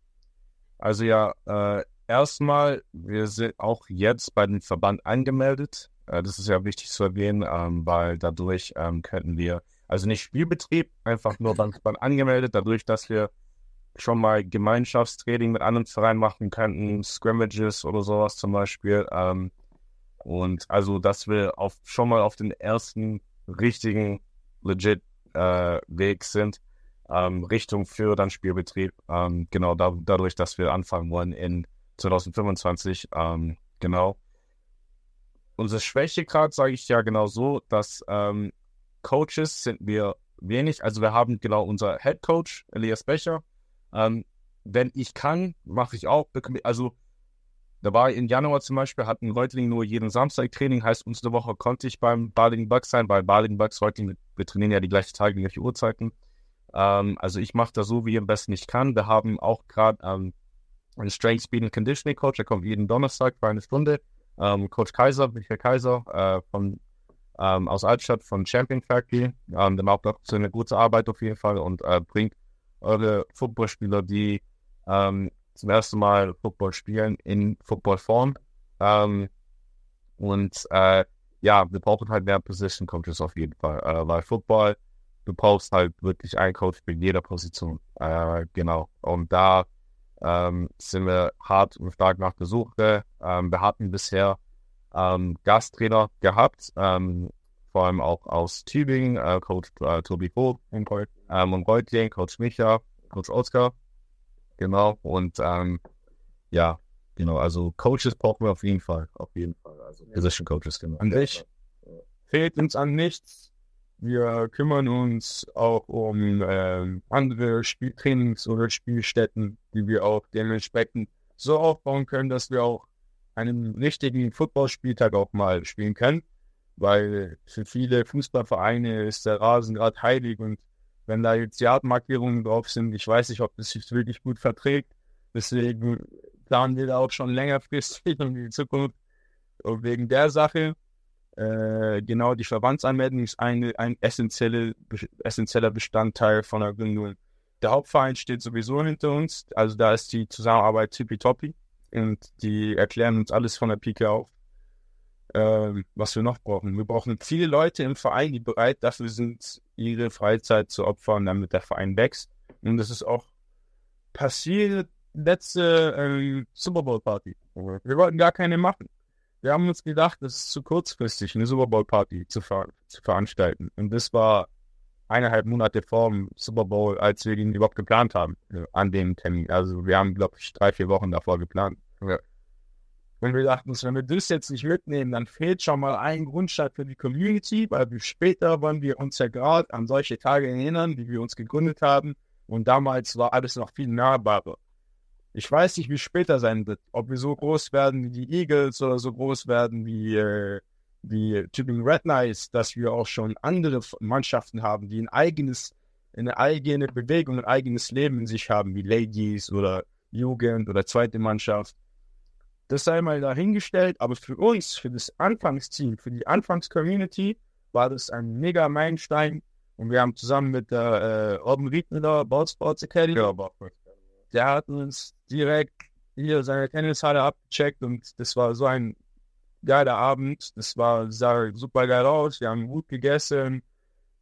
also ja, äh, erstmal, wir sind auch jetzt bei dem Verband angemeldet. Äh, das ist ja wichtig zu erwähnen, ähm, weil dadurch ähm, könnten wir, also nicht Spielbetrieb, einfach nur Verband angemeldet, dadurch, dass wir schon mal Gemeinschaftstraining mit anderen Vereinen machen könnten, Scrimmages oder sowas zum Beispiel. Ähm, und also, dass wir auf, schon mal auf den ersten richtigen, legit äh, Weg sind, ähm, Richtung für dann Spielbetrieb. Ähm, genau, da, dadurch, dass wir anfangen wollen in 2025. Ähm, genau. Unsere Schwächegrad sage ich ja genau so, dass ähm, Coaches sind wir wenig. Also wir haben genau unser Head Coach, Elias Becher. Ähm, wenn ich kann, mache ich auch. Also da war im Januar zum Beispiel, hatten Reutling nur jeden Samstag Training, heißt unsere Woche konnte ich beim Baling Bucks sein, weil Baling Bucks, Reutling, wir trainieren ja die gleichen Tage, die gleichen Uhrzeiten. Ähm, also ich mache das so, wie ich am besten ich kann. Wir haben auch gerade ähm, einen Strength Speed and Conditioning Coach, der kommt jeden Donnerstag für eine Stunde. Ähm, Coach Kaiser, Michael Kaiser äh, von, ähm, aus Altstadt von Champion Factory. Ähm, der macht auch so eine gute Arbeit auf jeden Fall und äh, bringt eure Footballspieler, die ähm, zum ersten Mal Football spielen, in Footballform. Ähm, und äh, ja, wir brauchen halt mehr Position Coaches auf jeden Fall, äh, weil Football, du brauchst halt wirklich einen Coach für jeder Position. Äh, genau. Und da ähm, sind wir hart und stark nach der Suche. Ähm, wir hatten bisher ähm, Gasttrainer gehabt, ähm, vor allem auch aus Tübingen, äh, Coach äh, Tobi Vogt und, Reutling, Coach Micha, Coach Oskar. Genau. Und ähm, ja, genau, also Coaches brauchen wir auf jeden Fall. Auf jeden Fall. Also Position Coaches, genau. An sich fehlt uns an nichts. Wir kümmern uns auch um äh, andere Spieltrainings oder Spielstätten, die wir auch dementsprechend so aufbauen können, dass wir auch einen richtigen Footballspieltag auch mal spielen können. Weil für viele Fußballvereine ist der Rasen gerade heilig und wenn da jetzt Yardmarkierungen drauf sind, ich weiß nicht, ob das sich wirklich gut verträgt. Deswegen planen wir da auch schon längerfristig in die Zukunft. Und wegen der Sache äh, genau, die Verbandsanmeldung ist eine, ein essentielle, essentieller Bestandteil von der Gründung. Der Hauptverein steht sowieso hinter uns, also da ist die Zusammenarbeit tippitoppi und die erklären uns alles von der Pike auf, äh, was wir noch brauchen. Wir brauchen viele Leute im Verein, die bereit dafür sind, ihre Freizeit zu opfern, damit der Verein wächst. Und das ist auch passiert letzte äh, Super Bowl Party. Wir wollten gar keine machen wir haben uns gedacht, das ist zu kurzfristig, eine Super Bowl Party zu, ver zu veranstalten. Und das war eineinhalb Monate vor dem Super Bowl, als wir ihn überhaupt geplant haben, äh, an dem Termin. Also wir haben, glaube ich, drei, vier Wochen davor geplant. Ja. wenn wir dachten, wenn wir das jetzt nicht mitnehmen, dann fehlt schon mal ein Grundstein für die Community, weil wir später wollen wir uns ja gerade an solche Tage erinnern, die wir uns gegründet haben. Und damals war alles noch viel nahbarer. Ich weiß nicht, wie es später sein wird. Ob wir so groß werden wie die Eagles oder so groß werden wie, äh, wie Tübingen Red Knights, dass wir auch schon andere Mannschaften haben, die ein eigenes, eine eigene Bewegung, ein eigenes Leben in sich haben, wie Ladies oder Jugend oder zweite Mannschaft. Das sei mal dahingestellt, aber für uns, für das Anfangsteam, für die Anfangscommunity, war das ein mega Meilenstein. Und wir haben zusammen mit der äh, Riedmüller Ball Sports Academy, ja, der hat uns direkt hier seine Tennishalle abgecheckt und das war so ein geiler Abend. Das war, sah super geil aus. Wir haben gut gegessen.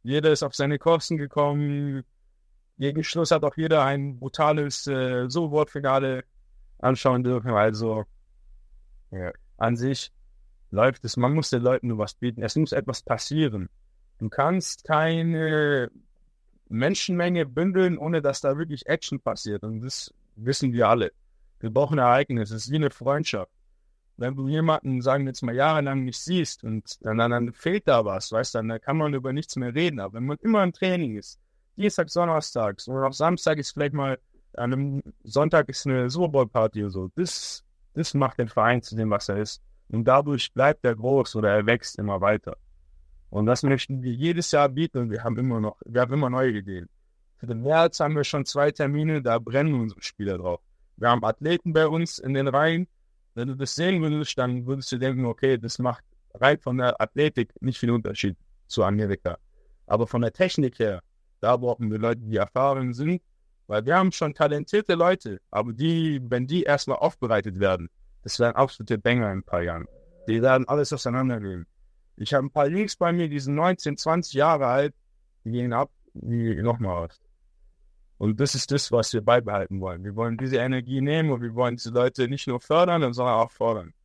Jeder ist auf seine Kosten gekommen. Gegen Schluss hat auch jeder ein brutales äh, So-Wort-Finale anschauen dürfen. Also ja. An sich läuft es, man muss den Leuten nur was bieten. Es muss etwas passieren. Du kannst keine Menschenmenge bündeln, ohne dass da wirklich Action passiert. Und das wissen wir alle. Wir brauchen Ereignisse. Es ist wie eine Freundschaft. Wenn du jemanden, sagen wir jetzt mal, jahrelang nicht siehst und dann, dann, fehlt da was, weißt du, dann kann man über nichts mehr reden. Aber wenn man immer im Training ist, Dienstag, Donnerstags oder auch Samstag ist vielleicht mal, an einem Sonntag ist eine Super Party oder so, das das macht den Verein zu dem, was er ist. Und dadurch bleibt er groß oder er wächst immer weiter. Und das möchten wir jedes Jahr bieten und wir haben immer noch, wir haben immer neue Ideen. Für den März haben wir schon zwei Termine, da brennen unsere Spieler drauf. Wir haben Athleten bei uns in den Reihen. Wenn du das sehen würdest, dann würdest du denken, okay, das macht rein von der Athletik nicht viel Unterschied zu Amerika. Aber von der Technik her, da brauchen wir Leute, die erfahren sind weil wir haben schon talentierte Leute, aber die, wenn die erstmal aufbereitet werden, das werden absolute Banger in ein paar Jahren. Die werden alles auseinandernehmen. Ich habe ein paar Links bei mir, die sind 19, 20 Jahre alt, die gehen ab, wie nochmal aus. Und das ist das, was wir beibehalten wollen. Wir wollen diese Energie nehmen und wir wollen diese Leute nicht nur fördern, sondern auch fordern.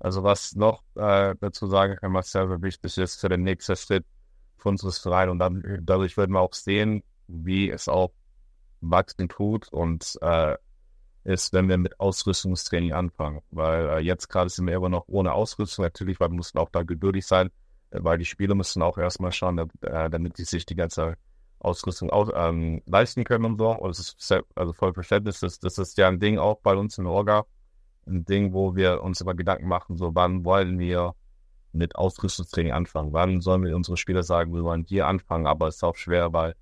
Also was noch äh, dazu sagen kann, was sehr, sehr wichtig ist für den nächsten Schritt von unseres Vereins. Und dann, dadurch werden wir auch sehen, wie es auch wachsen tut und äh, ist, wenn wir mit Ausrüstungstraining anfangen. Weil äh, jetzt gerade sind wir immer noch ohne Ausrüstung, natürlich, weil wir mussten auch da geduldig sein, äh, weil die Spieler müssen auch erstmal schauen, äh, damit die sich die ganze Ausrüstung auch, ähm, leisten können und so. Und das ist also voll Verständnis. Das, das ist ja ein Ding auch bei uns in Orga. Ein Ding, wo wir uns immer Gedanken machen, so wann wollen wir mit Ausrüstungstraining anfangen? Wann sollen wir unsere Spieler sagen, wir wollen hier anfangen? Aber es ist auch schwer, weil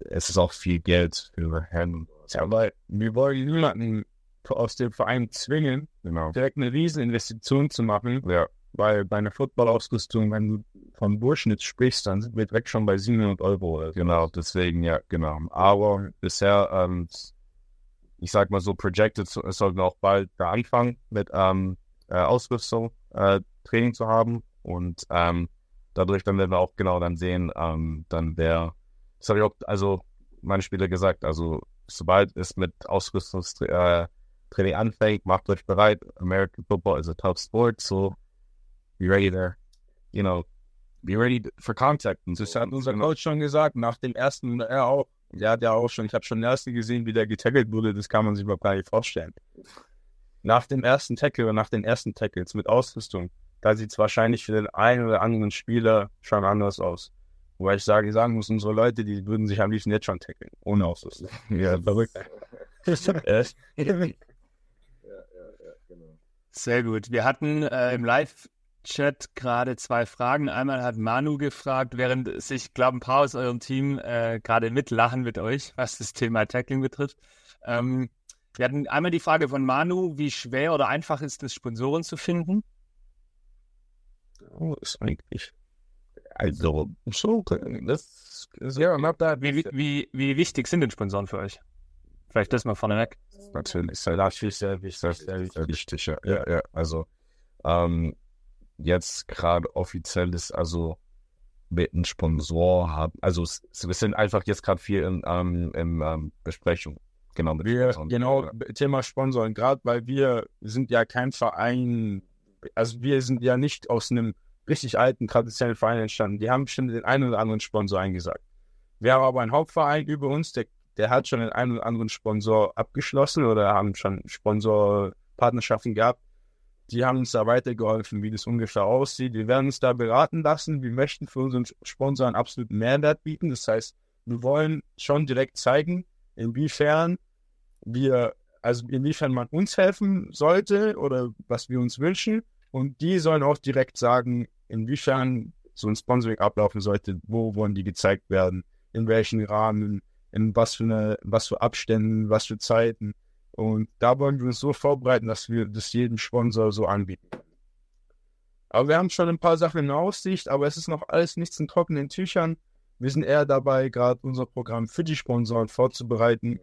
es ist auch viel Geld für Herren. Ja, weil wir wollen niemanden aus dem Verein zwingen, genau. direkt eine riesen Investition zu machen. Ja. Weil bei einer Footballausrüstung, wenn du vom Durchschnitt sprichst, dann sind wir direkt schon bei 700 Euro. Genau, deswegen, ja, genau. Aber bisher, ähm, ich sag mal so, projected sollten auch bald da anfangen mit ähm, äh, Ausrüstung, äh, Training zu haben. Und ähm, dadurch dann werden wir auch genau dann sehen, ähm, dann wer das habe ich auch, also meine Spieler gesagt, also sobald es mit Ausrüstungstraining äh, anfängt, macht euch bereit. American Football is a tough sport, so be ready there. You know, be ready for contact. Und das hat unser Coach schon gesagt, nach dem ersten, er auch. Der hat ja auch schon, ich habe schon den ersten gesehen, wie der getackelt wurde, das kann man sich überhaupt gar nicht vorstellen. Nach dem ersten Tackle oder nach den ersten Tackles mit Ausrüstung, da sieht es wahrscheinlich für den einen oder anderen Spieler schon anders aus. Wobei ich sage, sagen muss, unsere Leute, die würden sich am liebsten jetzt schon tackeln, ohne Ausrüstung. Ja, verrückt. Sehr gut. Wir hatten äh, im Live-Chat gerade zwei Fragen. Einmal hat Manu gefragt, während sich, glaube ein paar aus eurem Team äh, gerade mitlachen mit euch, was das Thema Tackling betrifft. Ähm, wir hatten einmal die Frage von Manu, wie schwer oder einfach ist es, Sponsoren zu finden? Oh, ist eigentlich also, so, das ist ja, not that wie, wie, wie wichtig sind denn Sponsoren für euch? Vielleicht das mal vorneweg. Natürlich, sehr, natürlich sehr wichtig, sehr, sehr wichtig, ja. ja, ja. Also, ähm, jetzt gerade offiziell ist also mit einem Sponsor haben, also es, wir sind einfach jetzt gerade viel in, ähm, in ähm, Besprechung. Genau, mit wir, genau, Thema Sponsoren, gerade weil wir sind ja kein Verein, also wir sind ja nicht aus einem richtig alten, traditionellen Verein entstanden. Die haben bestimmt den einen oder anderen Sponsor eingesagt. Wir haben aber einen Hauptverein über uns, der, der hat schon den einen oder anderen Sponsor abgeschlossen oder haben schon Sponsorpartnerschaften gehabt. Die haben uns da weitergeholfen, wie das ungefähr aussieht. Wir werden uns da beraten lassen. Wir möchten für unseren Sponsor einen absoluten Mehrwert bieten. Das heißt, wir wollen schon direkt zeigen, inwiefern wir, also inwiefern man uns helfen sollte oder was wir uns wünschen. Und die sollen auch direkt sagen, inwiefern so ein Sponsoring ablaufen sollte, wo wollen die gezeigt werden, in welchen Rahmen, in was für eine, was für Abständen, was für Zeiten. Und da wollen wir uns so vorbereiten, dass wir das jedem Sponsor so anbieten. Aber wir haben schon ein paar Sachen in Aussicht, aber es ist noch alles nichts in trockenen Tüchern. Wir sind eher dabei, gerade unser Programm für die Sponsoren vorzubereiten.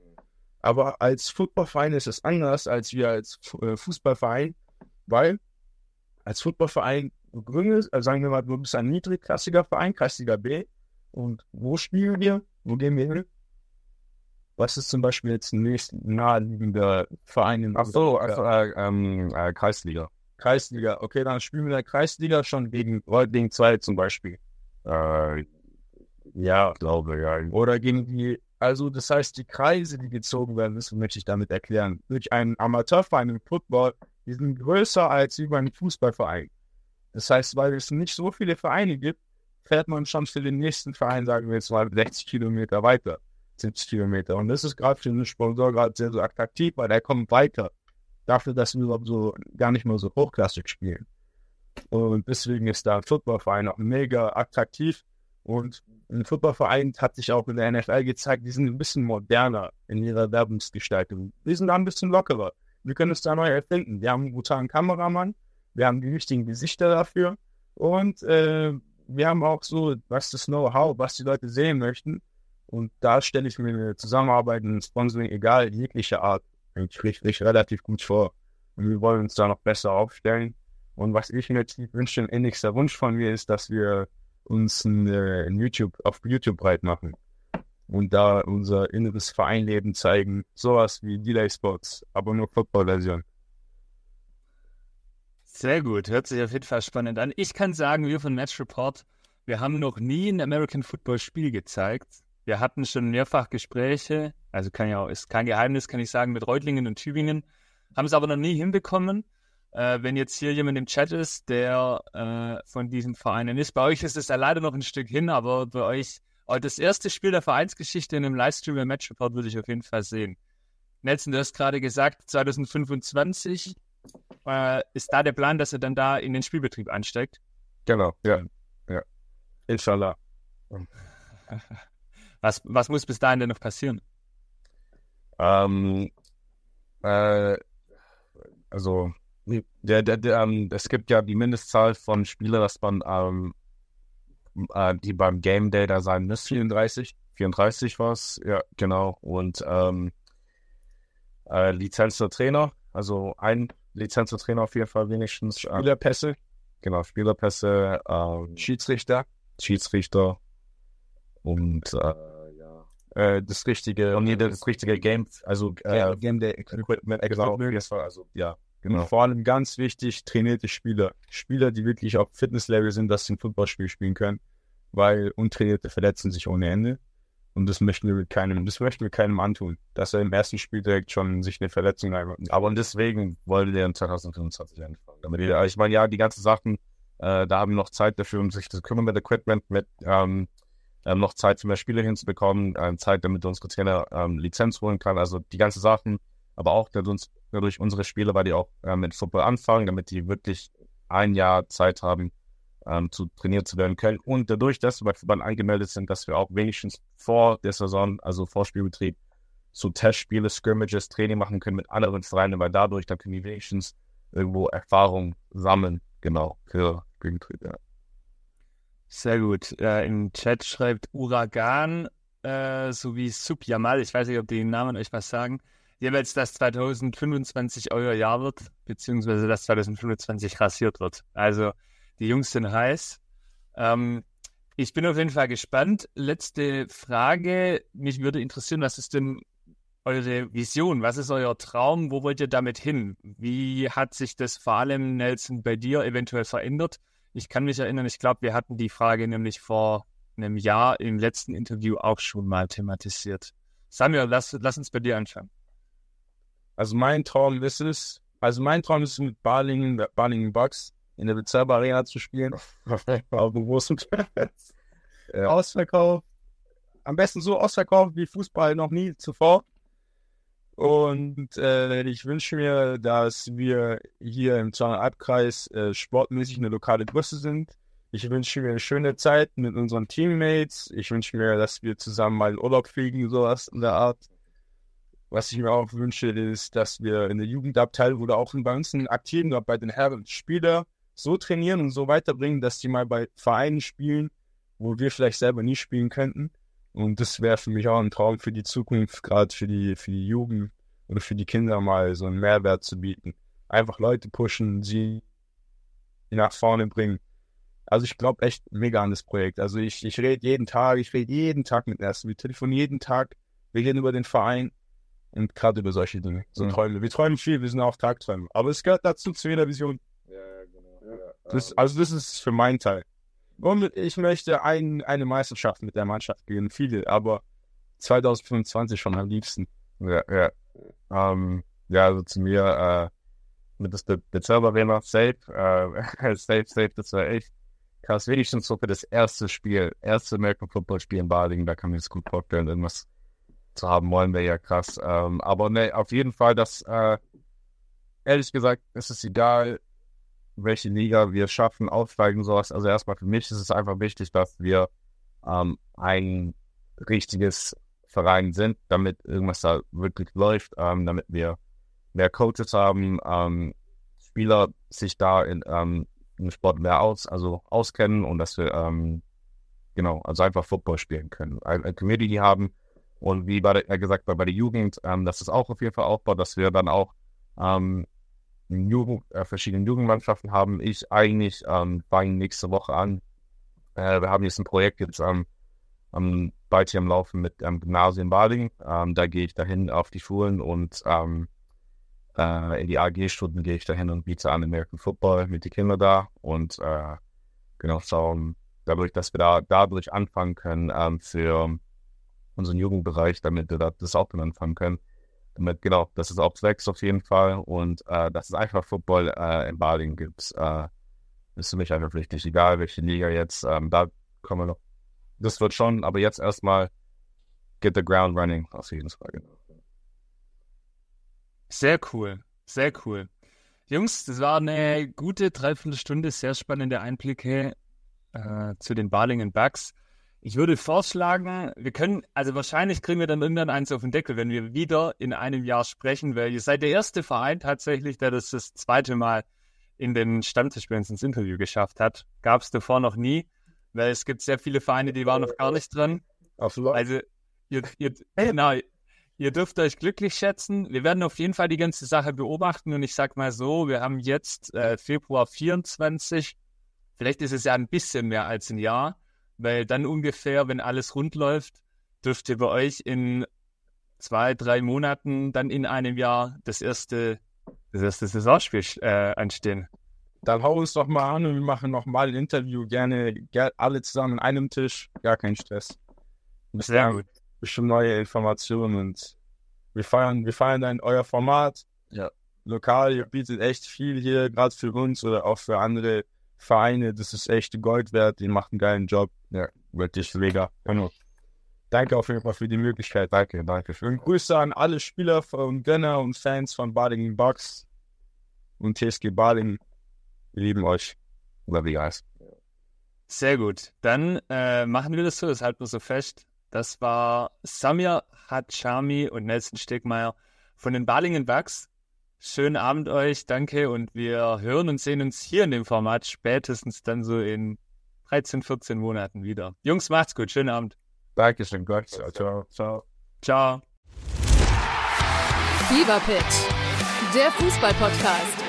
Aber als Footballverein ist es anders als wir als äh, Fußballverein, weil als Footballverein gründest, also sagen wir mal, du bist ein niedrigklassiger Verein, Kreisliga B. Und wo spielen wir? Wo gehen wir hin? Was ist zum Beispiel jetzt ein nächst naheliegender Verein in Ach so, also äh, ähm, äh, Kreisliga. Kreisliga. Okay, dann spielen wir in der Kreisliga schon gegen Reutlingen 2 zum Beispiel. Äh, ja, glaube ja. Oder gegen die, also das heißt, die Kreise, die gezogen werden müssen, möchte ich damit erklären. Durch einen Amateurverein im Football, die sind größer als über einen Fußballverein. Das heißt, weil es nicht so viele Vereine gibt, fährt man schon für den nächsten Verein, sagen wir jetzt mal, 60 Kilometer weiter. 70 Kilometer. Und das ist gerade für den Sponsor gerade sehr, sehr attraktiv, weil der kommt weiter. Dafür, dass wir überhaupt so gar nicht mal so hochklassig spielen. Und deswegen ist da ein Footballverein auch mega attraktiv. Und ein Footballverein hat sich auch in der NFL gezeigt, die sind ein bisschen moderner in ihrer Werbungsgestaltung. Die sind da ein bisschen lockerer. Wir können es da neu erfinden. Wir haben einen brutalen Kameramann, wir haben die richtigen Gesichter dafür und äh, wir haben auch so, was das Know-how, was die Leute sehen möchten. Und da stelle ich mir eine Zusammenarbeit, ein Sponsoring, egal jeglicher Art, eigentlich richtig, relativ gut vor. Und wir wollen uns da noch besser aufstellen. Und was ich mir tief wünsche, ein innigster Wunsch von mir ist, dass wir uns ein, äh, ein YouTube, auf YouTube breit machen und da unser inneres Vereinleben zeigen. Sowas wie Delay Spots, aber nur Football-Version. Sehr gut, hört sich auf jeden Fall spannend an. Ich kann sagen, wir von Match Report, wir haben noch nie ein American Football Spiel gezeigt. Wir hatten schon mehrfach Gespräche, also kann ja auch, ist kein Geheimnis, kann ich sagen, mit Reutlingen und Tübingen, haben es aber noch nie hinbekommen. Äh, wenn jetzt hier jemand im Chat ist, der äh, von diesen Vereinen ist, bei euch ist es ja leider noch ein Stück hin, aber bei euch, oh, das erste Spiel der Vereinsgeschichte in einem Livestream im Match Report würde ich auf jeden Fall sehen. Nelson, du hast gerade gesagt, 2025 äh, ist da der Plan, dass er dann da in den Spielbetrieb einsteigt? Genau, ja. ja. Inshallah. Was, was muss bis dahin denn noch passieren? Ähm, äh, also, der, der, der, ähm, es gibt ja die Mindestzahl von Spielern, dass man, ähm, äh, die beim Game Day da sein müssen. 34. 34 war es, ja, genau. Und ähm, äh, Lizenz der Trainer, also ein Lizenz der Trainer auf jeden Fall wenigstens. Spielerpässe. Genau, Spielerpässe, ähm, Schiedsrichter. Schiedsrichter und äh, äh, das richtige, und nee, das richtige Game, also äh, Game Day Equipment, genau, das war also ja, genau. Und vor allem ganz wichtig, trainierte Spieler, Spieler, die wirklich auf Fitnesslevel sind, dass sie ein Footballspiel spielen können, weil untrainierte verletzen sich ohne Ende. Und das möchten wir mit keinem, das möchten wir keinem antun, dass er im ersten Spiel direkt schon sich eine Verletzung einmacht. Aber und deswegen wollte der in 2025 anfangen. Damit ich meine, ja, die ganzen Sachen, äh, da haben wir noch Zeit dafür, um sich zu kümmern mit Equipment, mit ähm, ähm, noch Zeit für mehr Spiele hinzubekommen, ähm, Zeit, damit unsere Trainer ähm, Lizenz holen kann. Also die ganzen Sachen, aber auch dadurch, unsere Spieler, weil die auch äh, mit Football anfangen, damit die wirklich ein Jahr Zeit haben, ähm, zu trainiert zu werden können. Und dadurch, dass wir bei Verband angemeldet sind, dass wir auch wenigstens vor der Saison, also vor Spielbetrieb, so Testspiele, Scrimmages, Training machen können mit anderen Vereinen, weil dadurch, dann können die wenigstens irgendwo Erfahrung sammeln, genau, für Spielbetrieb, ja. Sehr gut. Äh, Im Chat schreibt Uragan äh, sowie Subjamal, ich weiß nicht, ob die Namen euch was sagen, jeweils, dass 2025 euer Jahr wird, beziehungsweise dass 2025 rasiert wird. Also die Jungs sind heiß. Ähm, ich bin auf jeden Fall gespannt. Letzte Frage. Mich würde interessieren, was ist denn eure Vision? Was ist euer Traum? Wo wollt ihr damit hin? Wie hat sich das vor allem, Nelson, bei dir eventuell verändert? Ich kann mich erinnern, ich glaube, wir hatten die Frage nämlich vor einem Jahr im letzten Interview auch schon mal thematisiert. Samuel, lass, lass uns bei dir anfangen. Also mein Traum ist es, Also mein Traum ist mit Balingen, Balingen Bucks in der Bezirbe Arena zu spielen. Auf dem großen Platz. Ja. Ausverkauf. Am besten so ausverkauft wie Fußball noch nie zuvor. Und äh, ich wünsche mir, dass wir hier im Zahnalbkreis äh, sportmäßig eine lokale Größe sind. Ich wünsche mir eine schöne Zeit mit unseren Teammates. Ich wünsche mir, dass wir zusammen mal in Urlaub fliegen, sowas in der Art. Was ich mir auch wünsche, ist, dass wir in der Jugendabteilung oder auch bei uns in aktiven bei den Herren Spieler so trainieren und so weiterbringen, dass die mal bei Vereinen spielen, wo wir vielleicht selber nie spielen könnten. Und das wäre für mich auch ein Traum für die Zukunft, gerade für die, für die Jugend oder für die Kinder mal so einen Mehrwert zu bieten. Einfach Leute pushen, sie nach vorne bringen. Also ich glaube echt mega an das Projekt. Also ich, ich rede jeden Tag, ich rede jeden Tag mit Ersten. Wir telefonieren jeden Tag, wir reden über den Verein und gerade über solche Dinge, so Mhm. Träume. Wir träumen viel, wir sind auch Tagträume. Aber es gehört dazu zu jeder Vision. Ja, genau. Ja, Das, also das ist für meinen Teil. Und ich möchte ein, eine Meisterschaft mit der Mannschaft gewinnen, viele, aber 2025 schon am liebsten. Ja, ja. Ähm, ja, also zu mir, äh, mit das Be Bezirber Arena, safe, äh, safe, safe, das wäre echt krass. Wenigstens so für das erste Spiel, erste American Football Spiel in Badingen, da kann man das gut vorstellen, irgendwas zu haben wollen, wäre ja krass. Ähm, aber ne, auf jeden Fall, das, äh, ehrlich gesagt, ist es egal, welche Liga wir schaffen, aufsteigen, sowas. Also erstmal für mich ist es einfach wichtig, dass wir ähm, ein richtiges Verein sind, damit irgendwas da wirklich läuft, ähm, damit wir mehr Coaches haben, ähm, Spieler sich da in, ähm, im Sport mehr aus, also auskennen und dass wir ähm, genau, also einfach Football spielen können, ein, ein Community haben und wie bei der, gesagt bei, bei der Jugend, ähm, dass es auch auf jeden Fall aufbaut, dass wir dann auch Jugend, äh, verschiedene Jugendmannschaften haben. Ich eigentlich ähm, fange nächste Woche an. Äh, wir haben jetzt ein Projekt jetzt ähm, am bald hier am Laufen mit am Gymnasium Bading. Ähm, da gehe ich dahin auf die Schulen und ähm, äh, in die AG-Stunden gehe ich dahin und biete an American Football mit den Kindern da und äh, genau schauen, dadurch, dass wir da dadurch anfangen können ähm, für unseren Jugendbereich, damit wir da, das auch dann anfangen können. Damit, genau, dass es auch wächst auf jeden Fall und äh, dass es einfach Football äh, in Bading gibt, äh, ist für mich einfach wichtig, egal welche Liga jetzt, ähm, da kommen wir noch das wird schon, aber jetzt erstmal get the ground running auf jeden Fall. Genau. Sehr cool, sehr cool. Jungs, das war eine gute Dreiviertelstunde, sehr spannende Einblicke äh, zu den Balingen Bugs. Ich würde vorschlagen, wir können, also wahrscheinlich kriegen wir dann irgendwann eins auf den Deckel, wenn wir wieder in einem Jahr sprechen, weil ihr seid der erste Verein tatsächlich, der das das zweite Mal in den Stammtisch bei uns ins Interview geschafft hat. Gab es davor noch nie, weil es gibt sehr viele Vereine, die waren noch gar nicht dran. Absolut. Also, ihr, ihr, genau, ihr dürft euch glücklich schätzen. Wir werden auf jeden Fall die ganze Sache beobachten und ich sag mal so, wir haben jetzt äh, Februar 24. Vielleicht ist es ja ein bisschen mehr als ein Jahr, weil dann ungefähr, wenn alles rund läuft, dürfte bei euch in zwei, drei Monaten, dann in einem Jahr das erste, das erste Saisonspiel äh, anstehen. Dann hau uns doch mal an und wir machen noch mal ein Interview. Gerne, ger alle zusammen an einem Tisch. Gar kein Stress. Bis Sehr dann gut. Bestimmt neue Informationen und wir feiern, wir feiern dann euer Format. Ja. Lokal, ihr bietet echt viel hier, gerade für uns oder auch für andere Vereine. Das ist echt Gold wert. Ihr macht einen geilen Job. Ja, wirklich mega. Genau. Danke auf jeden Fall für die Möglichkeit. Danke, danke schön. Und Grüße an alle Spieler und Gönner und Fans von Badingen Bucks und TSG Badingen. Wir lieben euch. Love you guys. Sehr gut. Dann äh, machen wir das so, das halten wir so fest. Das war Samir Hatschami und Nelson Stegmeier von den Balingen Bucks. Schönen Abend euch, danke und wir hören und sehen uns hier in dem Format spätestens dann so in 13, 14 Monaten wieder. Jungs, macht's gut, schönen Abend. Dankeschön, Gott. Ciao, ciao. ciao. Ciao. Fever Pitch, der Fußballpodcast.